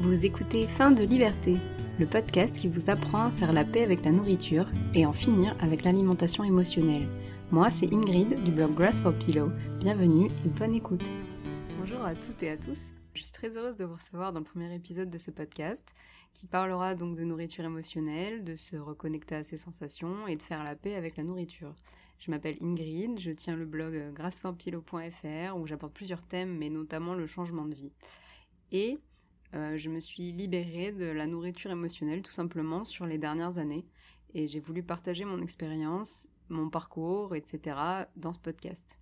Vous écoutez Fin de liberté, le podcast qui vous apprend à faire la paix avec la nourriture et en finir avec l'alimentation émotionnelle. Moi, c'est Ingrid du blog Grass for Pillow. Bienvenue et bonne écoute. Bonjour à toutes et à tous. Je suis très heureuse de vous recevoir dans le premier épisode de ce podcast qui parlera donc de nourriture émotionnelle, de se reconnecter à ses sensations et de faire la paix avec la nourriture. Je m'appelle Ingrid, je tiens le blog grassforpillow.fr où j'apporte plusieurs thèmes mais notamment le changement de vie. Et euh, je me suis libérée de la nourriture émotionnelle tout simplement sur les dernières années et j'ai voulu partager mon expérience, mon parcours, etc. dans ce podcast.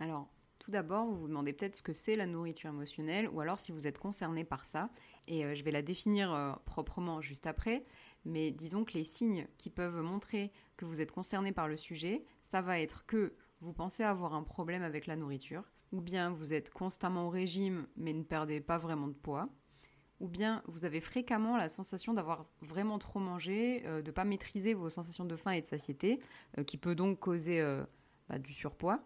Alors, tout d'abord, vous vous demandez peut-être ce que c'est la nourriture émotionnelle ou alors si vous êtes concerné par ça. Et euh, je vais la définir euh, proprement juste après. Mais disons que les signes qui peuvent montrer que vous êtes concerné par le sujet, ça va être que vous pensez avoir un problème avec la nourriture, ou bien vous êtes constamment au régime mais ne perdez pas vraiment de poids, ou bien vous avez fréquemment la sensation d'avoir vraiment trop mangé, euh, de ne pas maîtriser vos sensations de faim et de satiété, euh, qui peut donc causer euh, bah, du surpoids,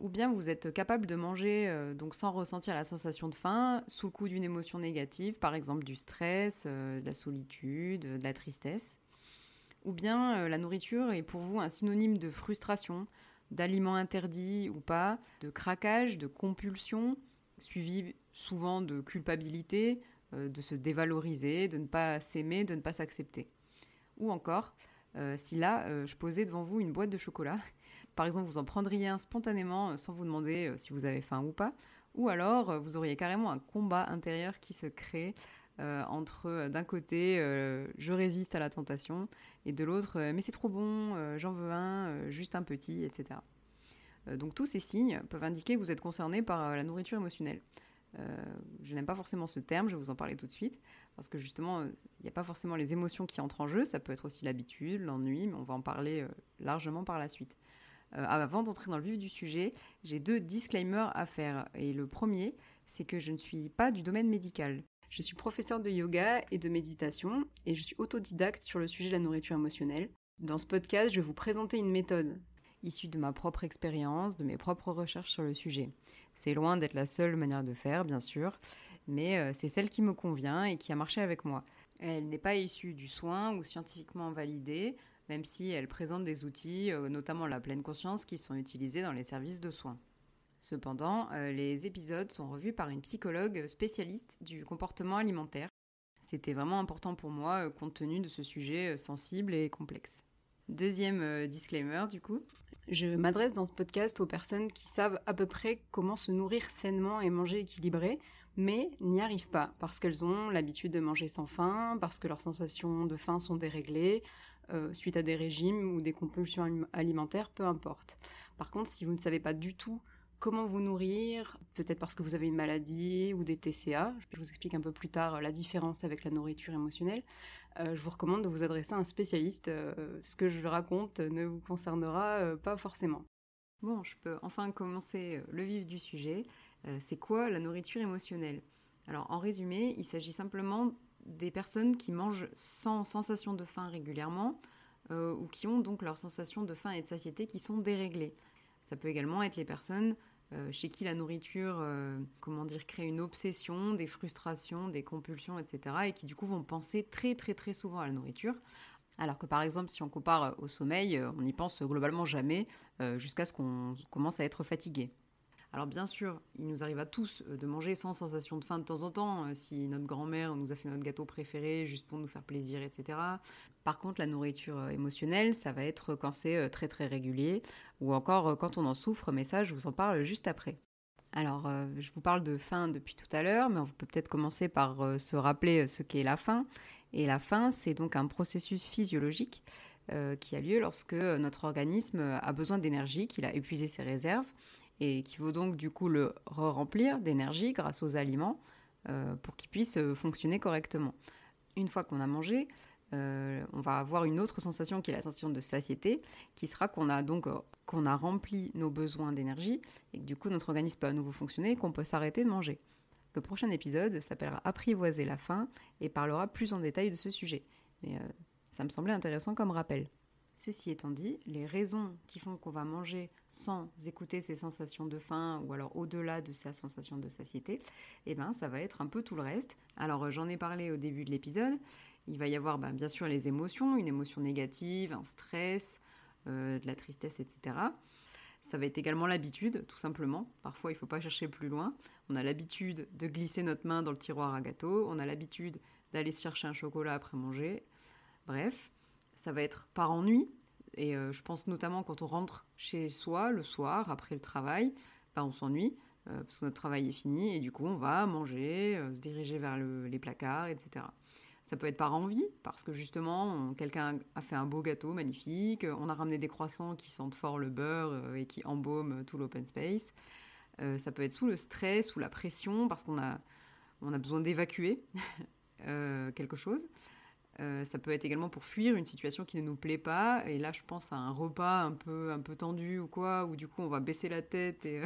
ou bien vous êtes capable de manger donc sans ressentir la sensation de faim, sous le coup d'une émotion négative, par exemple du stress, de la solitude, de la tristesse, ou bien la nourriture est pour vous un synonyme de frustration, d'aliments interdits ou pas, de craquage, de compulsion, suivi souvent de culpabilité, euh, de se dévaloriser, de ne pas s'aimer, de ne pas s'accepter. Ou encore, euh, si là, euh, je posais devant vous une boîte de chocolat, par exemple, vous en prendriez un spontanément sans vous demander si vous avez faim ou pas, ou alors vous auriez carrément un combat intérieur qui se crée entre d'un côté je résiste à la tentation et de l'autre mais c'est trop bon, j'en veux un, juste un petit, etc. donc tous ces signes peuvent indiquer que vous êtes concerné par la nourriture émotionnelle. Euh, je n'aime pas forcément ce terme, je vais vous en parler tout de suite, parce que justement, il n'y a pas forcément les émotions qui entrent en jeu, ça peut être aussi l'habitude, l'ennui, mais on va en parler euh, largement par la suite. Euh, avant d'entrer dans le vif du sujet, j'ai deux disclaimers à faire. Et le premier, c'est que je ne suis pas du domaine médical. Je suis professeur de yoga et de méditation, et je suis autodidacte sur le sujet de la nourriture émotionnelle. Dans ce podcast, je vais vous présenter une méthode issue de ma propre expérience, de mes propres recherches sur le sujet. C'est loin d'être la seule manière de faire, bien sûr, mais euh, c'est celle qui me convient et qui a marché avec moi. Elle n'est pas issue du soin ou scientifiquement validée, même si elle présente des outils, euh, notamment la pleine conscience, qui sont utilisés dans les services de soins. Cependant, euh, les épisodes sont revus par une psychologue spécialiste du comportement alimentaire. C'était vraiment important pour moi compte tenu de ce sujet sensible et complexe. Deuxième disclaimer du coup, je m'adresse dans ce podcast aux personnes qui savent à peu près comment se nourrir sainement et manger équilibré, mais n'y arrivent pas parce qu'elles ont l'habitude de manger sans faim, parce que leurs sensations de faim sont déréglées, euh, suite à des régimes ou des compulsions alimentaires, peu importe. Par contre, si vous ne savez pas du tout comment vous nourrir, peut-être parce que vous avez une maladie ou des TCA, je vous explique un peu plus tard la différence avec la nourriture émotionnelle, euh, je vous recommande de vous adresser à un spécialiste. Euh, ce que je raconte ne vous concernera euh, pas forcément. Bon, je peux enfin commencer le vif du sujet. c'est quoi la nourriture émotionnelle? Alors en résumé, il s'agit simplement des personnes qui mangent sans sensation de faim régulièrement ou qui ont donc leur sensation de faim et de satiété qui sont déréglées. Ça peut également être les personnes euh, chez qui la nourriture, euh, comment dire, crée une obsession, des frustrations, des compulsions, etc. Et qui du coup vont penser très très très souvent à la nourriture. Alors que par exemple, si on compare au sommeil, euh, on n'y pense globalement jamais jusqu'à ce qu'on commence à être fatigué. Alors bien sûr, il nous arrive à tous euh, de manger sans sensation de faim de temps en temps, euh, si notre grand-mère nous a fait notre gâteau préféré juste pour nous faire plaisir, etc. Par contre, la nourriture euh, émotionnelle, ça va être quand c'est très très régulier, ou encore quand on en souffre, mais ça, je vous en parle juste après. Alors, je vous parle de faim depuis tout à l'heure, mais on peut peut-être commencer par se rappeler ce qu'est la faim. Et la faim, c'est donc un processus physiologique qui a lieu lorsque notre organisme a besoin d'énergie, qu'il a épuisé ses réserves et qui vaut donc du coup le re-remplir d'énergie grâce aux aliments euh, pour qu'il puisse euh, fonctionner correctement. Une fois qu'on a mangé, euh, on va avoir une autre sensation qui est la sensation de satiété, qui sera qu'on a donc qu'on a rempli nos besoins d'énergie et que du coup notre organisme peut à nouveau fonctionner et qu'on peut s'arrêter de manger. Le prochain épisode s'appellera Apprivoiser la faim et parlera plus en détail de ce sujet. Mais ça me semblait intéressant comme rappel. Ceci étant dit, les raisons qui font qu'on va manger sans écouter ses sensations de faim ou alors au-delà de sa sensation de satiété, eh ben ça va être un peu tout le reste. Alors j'en ai parlé au début de l'épisode. Il va y avoir ben, bien sûr les émotions, une émotion négative, un stress, euh, de la tristesse, etc. Ça va être également l'habitude, tout simplement. Parfois, il ne faut pas chercher plus loin. On a l'habitude de glisser notre main dans le tiroir à gâteau. On a l'habitude d'aller chercher un chocolat après manger. Bref, ça va être par ennui. Et euh, je pense notamment quand on rentre chez soi le soir, après le travail, bah, on s'ennuie. Euh, parce que notre travail est fini et du coup on va manger, euh, se diriger vers les placards, etc. Ça peut être par envie, parce que justement, quelqu'un a fait un beau gâteau magnifique, on a ramené des croissants qui sentent fort le beurre et qui embaument tout l'open space. ça peut être sous le stress, sous la pression, parce qu'on a, besoin d'évacuer quelque chose. Euh, ça peut être également pour fuir une situation qui ne nous plaît pas. Et là, je pense à un repas un peu, un peu tendu ou quoi, où du coup, on va baisser la tête et,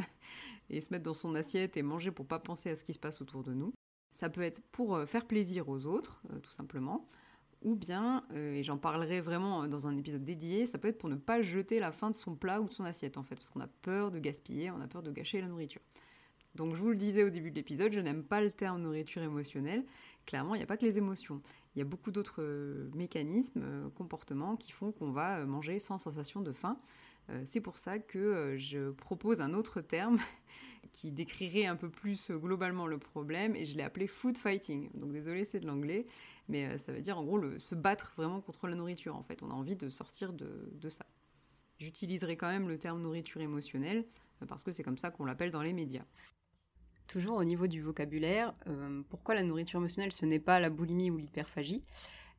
se mettre dans son assiette et manger pour pas penser à ce qui se passe autour de nous. Ça peut être pour euh, faire plaisir aux autres, euh, tout simplement. Ou bien, et j'en parlerai vraiment dans un épisode dédié, ça peut être pour ne pas jeter la fin de son plat ou de son assiette, en fait, parce qu'on a peur de gaspiller, on a peur de gâcher la nourriture. Donc je vous le disais au début de l'épisode, je n'aime pas le terme nourriture émotionnelle. Clairement, il n'y a pas que les émotions il y a beaucoup d'autres euh, mécanismes, euh, comportements qui font qu'on va euh, manger sans sensation de faim. c'est pour ça que je propose un autre terme qui décrirait un peu plus globalement le problème et je l'ai appelé food fighting. Donc désolé, c'est de l'anglais, mais ça veut dire en gros se battre vraiment contre la nourriture en fait. On a envie de sortir de, de ça. J'utiliserai quand même le terme nourriture émotionnelle parce que c'est comme ça qu'on l'appelle dans les médias. Toujours au niveau du vocabulaire, euh, pourquoi la nourriture émotionnelle ce n'est pas la boulimie ou l'hyperphagie,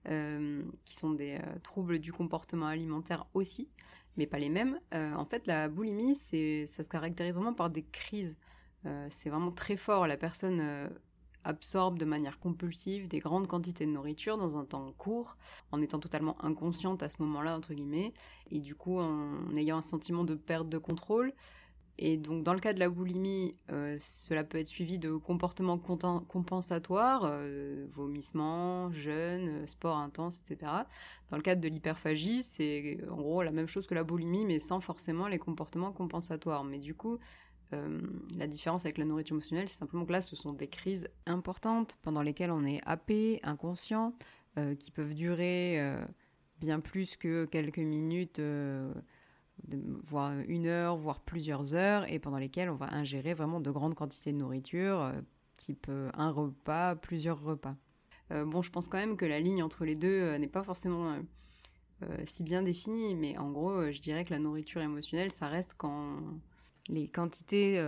euh, qui sont des euh, troubles du comportement alimentaire aussi, mais pas les mêmes. en fait, la boulimie, ça se caractérise vraiment par des crises. c'est vraiment très fort. La personne absorbe de manière compulsive des grandes quantités de nourriture dans un temps court, en étant totalement inconsciente à ce moment-là, entre guillemets, et du coup en ayant un sentiment de perte de contrôle, et donc, dans le cas de la boulimie, euh, cela peut être suivi de comportements compensatoires, euh, vomissements, jeûne, euh, sport intense, etc. Dans le cadre de l'hyperphagie, c'est en gros la même chose que la boulimie, mais sans forcément les comportements compensatoires. Mais du coup, la différence avec la nourriture émotionnelle, c'est simplement que là, ce sont des crises importantes pendant lesquelles on est happé, inconscient, qui peuvent durer bien plus que quelques minutes voire une heure, voire plusieurs heures, et pendant lesquelles on va ingérer vraiment de grandes quantités de nourriture, euh, type euh, un repas, plusieurs repas. Euh, bon, je pense quand même que la ligne entre les deux n'est pas forcément si bien définie, mais en gros, je dirais que la nourriture émotionnelle, ça reste quand les quantités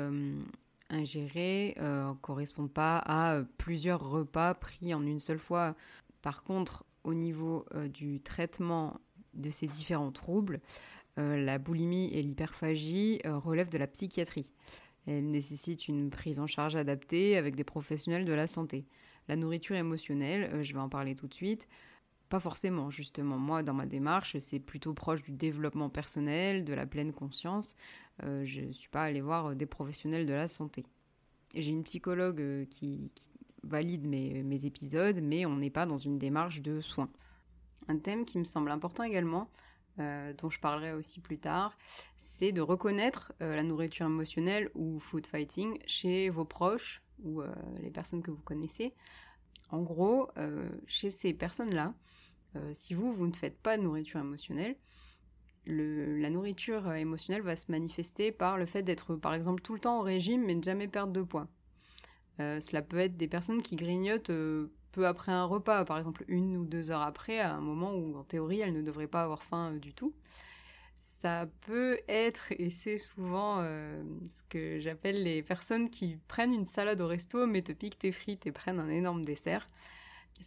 ingérées correspondent pas à plusieurs repas pris en une seule fois. Par contre, au niveau du traitement de ces différents troubles, la boulimie et l'hyperphagie euh, relèvent de la psychiatrie. Elle nécessite une prise en charge adaptée avec des professionnels de la santé. La nourriture émotionnelle, euh, je vais en parler tout de suite, pas forcément, justement. Moi, dans ma démarche, c'est plutôt proche du développement personnel, de la pleine conscience. je ne suis pas allée voir des professionnels de la santé. J'ai une psychologue qui, valide mes, épisodes, mais on n'est pas dans une démarche de soins. Un thème qui me semble important également, euh, dont je parlerai aussi plus tard, c'est de reconnaître euh, la nourriture émotionnelle ou food fighting chez vos proches ou euh, les personnes que vous connaissez. En gros, chez ces personnes-là, si vous, vous ne faites pas de nourriture émotionnelle, la nourriture émotionnelle va se manifester par le fait d'être par exemple tout le temps au régime mais ne jamais perdre de poids. cela peut être des personnes qui grignotent peu après un repas, par exemple une ou deux heures après, à un moment où en théorie elle ne devrait pas avoir faim euh, du tout. Ça peut être, et c'est souvent euh, ce que j'appelle les personnes qui prennent une salade au resto, mais te piquent tes frites et prennent un énorme dessert.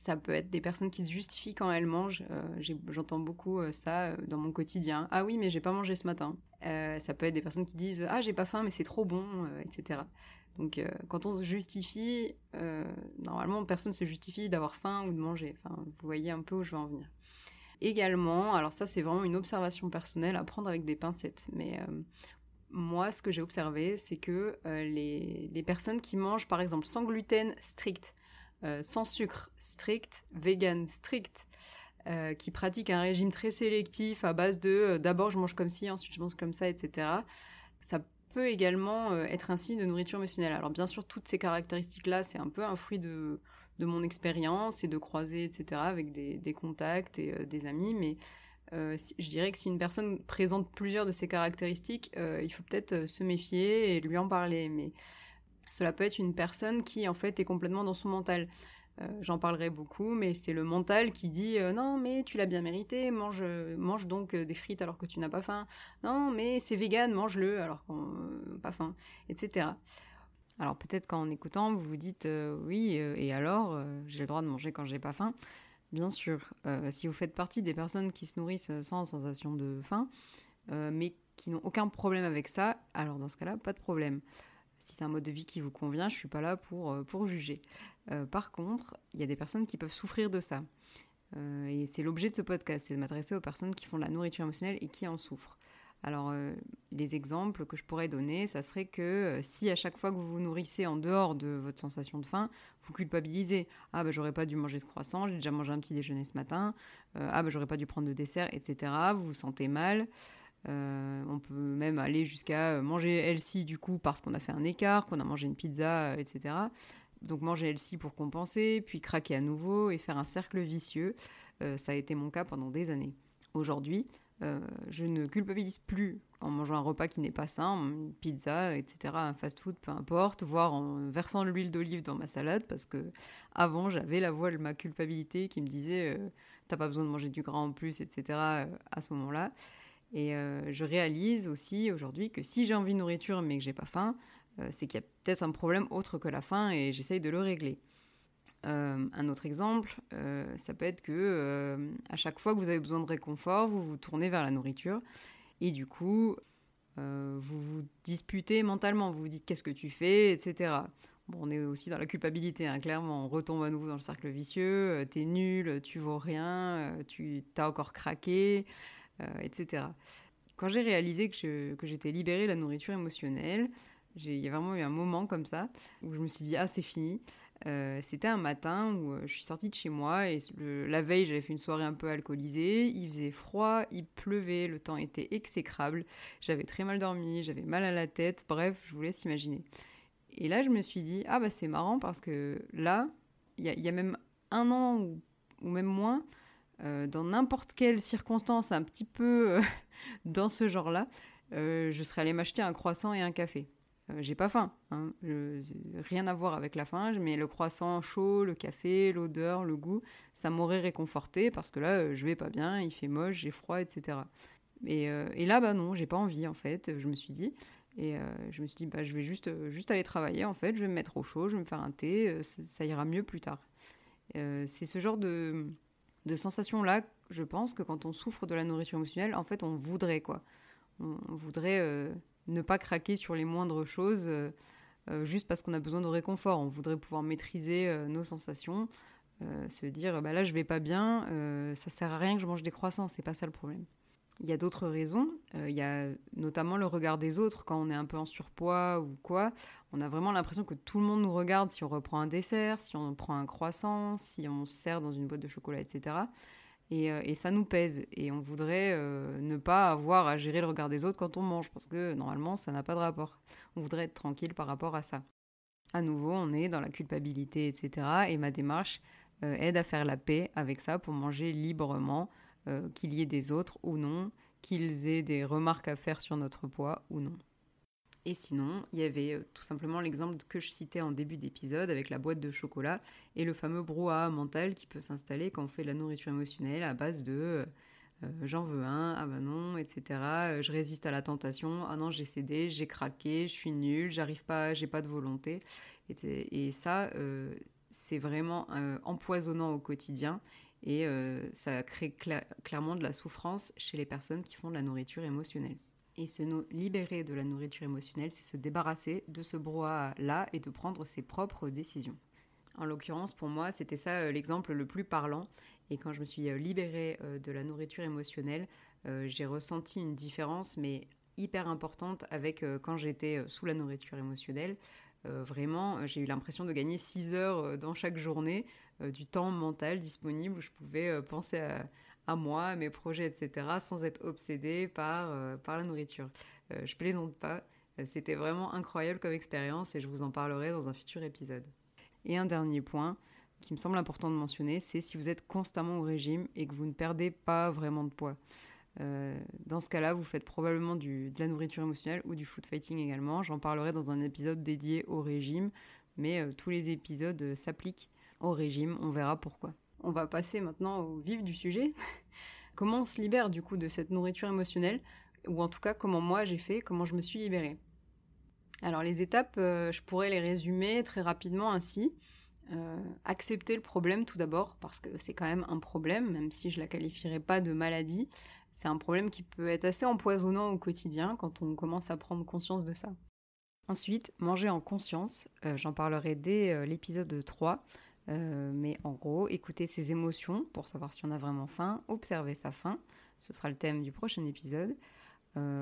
Ça peut être des personnes qui se justifient quand elles mangent. Euh, j'entends beaucoup ça dans mon quotidien. Ah oui, mais j'ai pas mangé ce matin. ça peut être des personnes qui disent Ah, j'ai pas faim, mais c'est trop bon, etc. Donc euh, quand on se justifie, euh, normalement personne ne se justifie d'avoir faim ou de manger. Vous voyez un peu où je veux en venir. Également, alors ça c'est vraiment une observation personnelle à prendre avec des pincettes, mais euh, moi ce que j'ai observé c'est que les, les, personnes qui mangent par exemple sans gluten strict, sans sucre strict, vegan strict, qui pratiquent un régime très sélectif à base de d'abord je mange comme ci, ensuite je mange comme ça, etc. Ça peut également être un signe de nourriture émotionnelle. Alors bien sûr, toutes ces caractéristiques-là, c'est un peu un fruit de, mon expérience et de croiser, etc., avec des, contacts et des amis, mais euh, je dirais que si une personne présente plusieurs de ces caractéristiques, euh, il faut peut-être euh, se méfier et lui en parler. Mais cela peut être une personne qui en fait est complètement dans son mental. J'en parlerai beaucoup, mais c'est le mental qui dit non mais tu l'as bien mérité, mange mange donc des frites alors que tu n'as pas faim. Non mais c'est vegan, mange-le alors qu'on pas faim, etc. Alors peut-être qu'en écoutant vous vous dites oui et alors j'ai le droit de manger quand j'ai pas faim. Bien sûr, euh, si vous faites partie des personnes qui se nourrissent sans sensation de faim, euh, mais qui n'ont aucun problème avec ça, alors dans ce cas-là, pas de problème. Si c'est un mode de vie qui vous convient, je suis pas là pour, euh, pour juger. Par contre, il y a des personnes qui peuvent souffrir de ça. et c'est l'objet de ce podcast, c'est de m'adresser aux personnes qui font de la nourriture émotionnelle et qui en souffrent. Alors, euh, les exemples que je pourrais donner, ça serait que euh, si à chaque fois que vous vous nourrissez en dehors de votre sensation de faim, vous culpabilisez. Ah, bah j'aurais pas dû manger ce croissant, j'ai déjà mangé un petit déjeuner ce matin. Euh, ah, bah j'aurais pas dû prendre de dessert, etc. Vous vous sentez mal. on peut même aller jusqu'à manger healthy du coup parce qu'on a fait un écart, qu'on a mangé une pizza, etc. Donc manger healthy pour compenser, puis craquer à nouveau et faire un cercle vicieux. ça a été mon cas pendant des années. Aujourd'hui, euh, je ne culpabilise plus en mangeant un repas qui n'est pas sain, une pizza, etc., un fast-food, peu importe, voire en versant de l'huile d'olive dans ma salade, parce que avant j'avais la voix de ma culpabilité qui me disait euh, t'as pas besoin de manger du gras en plus, etc. Euh, à ce moment-là. Et je réalise aussi aujourd'hui que si j'ai envie de nourriture mais que j'ai pas faim, c'est qu'il y a peut-être un problème autre que la faim et j'essaye de le régler. Euh, un autre exemple, euh, ça peut être que euh, à chaque fois que vous avez besoin de réconfort, vous vous tournez vers la nourriture et du coup, vous vous disputez mentalement, vous vous dites qu'est-ce que tu fais, etc. Bon, on est aussi dans la culpabilité, hein, clairement, on retombe à nouveau dans le cercle vicieux, t'es nul, tu vaux rien, tu t'as encore craqué, etc. Quand j'ai réalisé que, que j'étais libérée de la nourriture émotionnelle, il y a vraiment eu un moment comme ça où je me suis dit ah c'est fini. Euh, c'était un matin où euh, je suis sortie de chez moi et la veille j'avais fait une soirée un peu alcoolisée, il faisait froid, il pleuvait, le temps était exécrable, j'avais très mal dormi, j'avais mal à la tête, bref, je vous laisse imaginer. Et là je me suis dit, ah bah c'est marrant parce que là, il y, a même un an ou, même moins, euh, dans n'importe quelle circonstance un petit peu dans ce genre-là, je serais allée m'acheter un croissant et un café. Euh, j'ai pas faim. Hein. rien à voir avec la faim, mais le croissant chaud, le café, l'odeur, le goût, ça m'aurait réconforté parce que là, euh, je vais pas bien, il fait moche, j'ai froid, etc. Euh, et, là, bah non, j'ai pas envie en fait, je me suis dit. Et je me suis dit, bah, je vais juste, juste aller travailler en fait, je vais me mettre au chaud, je vais me faire un thé, ça, ira mieux plus tard. c'est ce genre de, de sensation-là, je pense que quand on souffre de la nourriture émotionnelle, en fait, on voudrait quoi. On, voudrait ne pas craquer sur les moindres choses euh, euh, juste parce qu'on a besoin de réconfort. On voudrait pouvoir maîtriser euh, nos sensations, se dire bah là je vais pas bien, ça sert à rien que je mange des croissants, c'est pas ça le problème. Il y a d'autres raisons. il y a notamment le regard des autres quand on est un peu en surpoids ou quoi. On a vraiment l'impression que tout le monde nous regarde si on reprend un dessert, si on prend un croissant, si on se sert dans une boîte de chocolat, etc. Euh, et, ça nous pèse. Et on voudrait euh, ne pas avoir à gérer le regard des autres quand on mange, parce que normalement, ça n'a pas de rapport. On voudrait être tranquille par rapport à ça. À nouveau, on est dans la culpabilité, etc. Et ma démarche euh, aide à faire la paix avec ça pour manger librement, qu'il y ait des autres ou non, qu'ils aient des remarques à faire sur notre poids ou non. Et sinon, il y avait euh, tout simplement l'exemple que je citais en début d'épisode avec la boîte de chocolat et le fameux brouhaha mental qui peut s'installer quand on fait de la nourriture émotionnelle à base de euh, euh, j'en veux un, ah bah non, etc. je résiste à la tentation, ah non, j'ai cédé, j'ai craqué, je suis nul, j'arrive pas, j'ai pas de volonté. Et, ça, c'est vraiment empoisonnant au quotidien et ça crée clairement de la souffrance chez les personnes qui font de la nourriture émotionnelle. Et se libérer de la nourriture émotionnelle, c'est se débarrasser de ce brouhaha-là et de prendre ses propres décisions. En l'occurrence, pour moi, c'était ça euh, l'exemple le plus parlant. Et quand je me suis euh, libérée euh, de la nourriture émotionnelle, j'ai ressenti une différence, mais hyper importante avec quand j'étais sous la nourriture émotionnelle. vraiment, j'ai eu l'impression de gagner 6 heures dans chaque journée, du temps mental disponible où je pouvais penser à, moi, à mes projets, etc., sans être obsédée par, par la nourriture. je plaisante pas, c'était vraiment incroyable comme expérience et je vous en parlerai dans un futur épisode. Et un dernier point qui me semble important de mentionner, c'est si vous êtes constamment au régime et que vous ne perdez pas vraiment de poids. Euh, dans ce cas-là, vous faites probablement de la nourriture émotionnelle ou du food fighting également. J'en parlerai dans un épisode dédié au régime, mais euh, tous les épisodes euh, s'appliquent au régime. On verra pourquoi. On va passer maintenant au vif du sujet. comment on se libère du coup de cette nourriture émotionnelle, ou en tout cas comment moi j'ai fait, comment je me suis libérée? Alors les étapes, je pourrais les résumer très rapidement ainsi. accepter le problème tout d'abord, parce que c'est quand même un problème, même si je la qualifierais pas de maladie. C'est un problème qui peut être assez empoisonnant au quotidien quand on commence à prendre conscience de ça. Ensuite, manger en conscience, euh, j'en parlerai dès euh, l'épisode 3, euh, mais en gros, écouter ses émotions pour savoir si on a vraiment faim, observer sa faim, ce sera le thème du prochain épisode,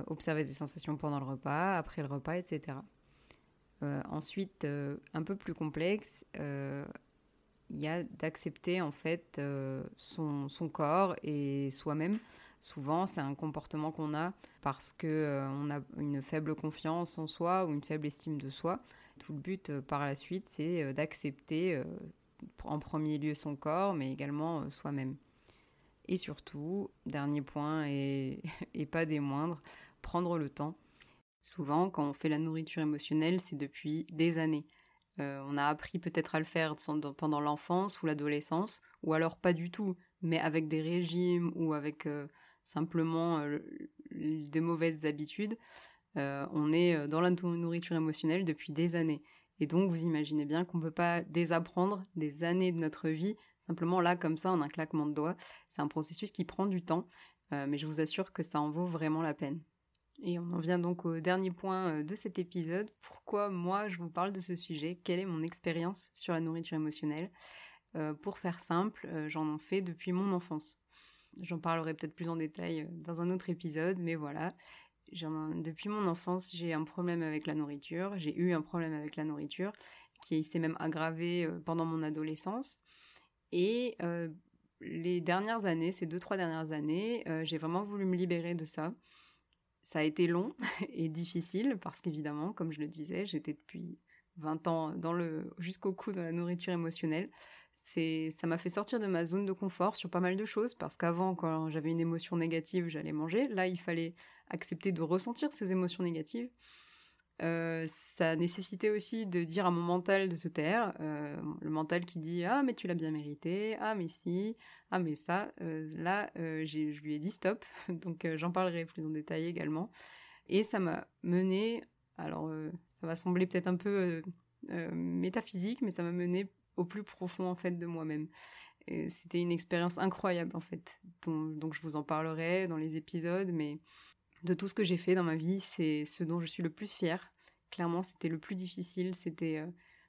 observer ses sensations pendant le repas, après le repas, etc. ensuite, un peu plus complexe, il y a d'accepter en fait son, son, corps et soi-même Souvent, c'est un comportement qu'on a parce que euh, on a une faible confiance en soi ou une faible estime de soi. Tout le but euh, par la suite, c'est euh, d'accepter en premier lieu son corps, mais également soi-même. Et surtout, dernier point et, pas des moindres, prendre le temps. Souvent, quand on fait la nourriture émotionnelle, c'est depuis des années. on a appris peut-être à le faire pendant l'enfance ou l'adolescence, ou alors pas du tout, mais avec des régimes ou avec simplement euh, des mauvaises habitudes. Euh, on est euh, dans la nourriture émotionnelle depuis des années. Et donc, vous imaginez bien qu'on ne peut pas désapprendre des années de notre vie, simplement là, comme ça, en un claquement de doigts. C'est un processus qui prend du temps, mais je vous assure que ça en vaut vraiment la peine. Et on en vient donc au dernier point de cet épisode. Pourquoi moi je vous parle de ce sujet? Quelle est mon expérience sur la nourriture émotionnelle? Pour faire simple, j'en ai fait depuis mon enfance. J'en parlerai peut-être plus en détail euh, dans un autre épisode, mais voilà. Depuis mon enfance, j'ai un problème avec la nourriture. J'ai eu un problème avec la nourriture qui s'est même aggravé euh, pendant mon adolescence. Et euh, les dernières années, ces deux, trois dernières années, j'ai vraiment voulu me libérer de ça. Ça a été long et difficile parce qu'évidemment, comme je le disais, j'étais depuis 20 ans dans le jusqu'au cou dans la nourriture émotionnelle. C'est ça m'a fait sortir de ma zone de confort sur pas mal de choses parce qu'avant quand j'avais une émotion négative, j'allais manger. Là, il fallait accepter de ressentir ces émotions négatives. Euh, ça nécessitait aussi de dire à mon mental de se taire, euh, le mental qui dit ah mais tu l'as bien mérité, ah mais si, ah mais ça. Euh, là, je lui ai dit stop, donc j'en parlerai plus en détail également. Et ça m'a mené, alors ça va sembler peut-être un peu euh, euh, métaphysique, mais ça m'a mené au plus profond en fait de moi-même. C'était une expérience incroyable en fait, donc je vous en parlerai dans les épisodes, mais de tout ce que j'ai fait dans ma vie, c'est ce dont je suis le plus fière. Clairement, c'était le plus difficile, c'était euh,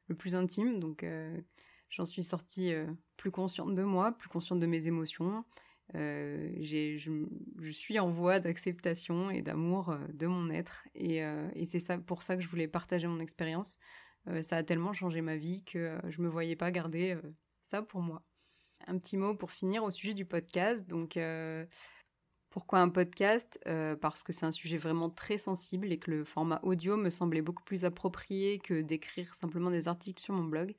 le plus intime, donc j'en suis sortie plus consciente de moi, plus consciente de mes émotions, euh, je, suis en voie d'acceptation et d'amour euh, de mon être et, euh, et c'est ça pour ça que je voulais partager mon expérience. Ça a tellement changé ma vie que je me voyais pas garder ça pour moi. Un petit mot pour finir au sujet du podcast. Donc pourquoi un podcast? Parce que c'est un sujet vraiment très sensible et que le format audio me semblait beaucoup plus approprié que d'écrire simplement des articles sur mon blog.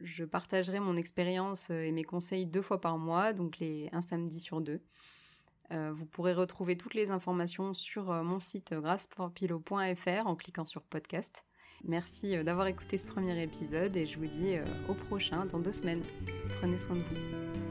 Je partagerai mon expérience euh, et mes conseils deux fois par mois, donc les, un samedi sur deux. Euh, vous pourrez retrouver toutes les informations sur euh, mon site grasseforpilo.fr en cliquant sur podcast. Merci d'avoir écouté ce premier épisode et je vous dis au prochain dans deux semaines. Prenez soin de vous.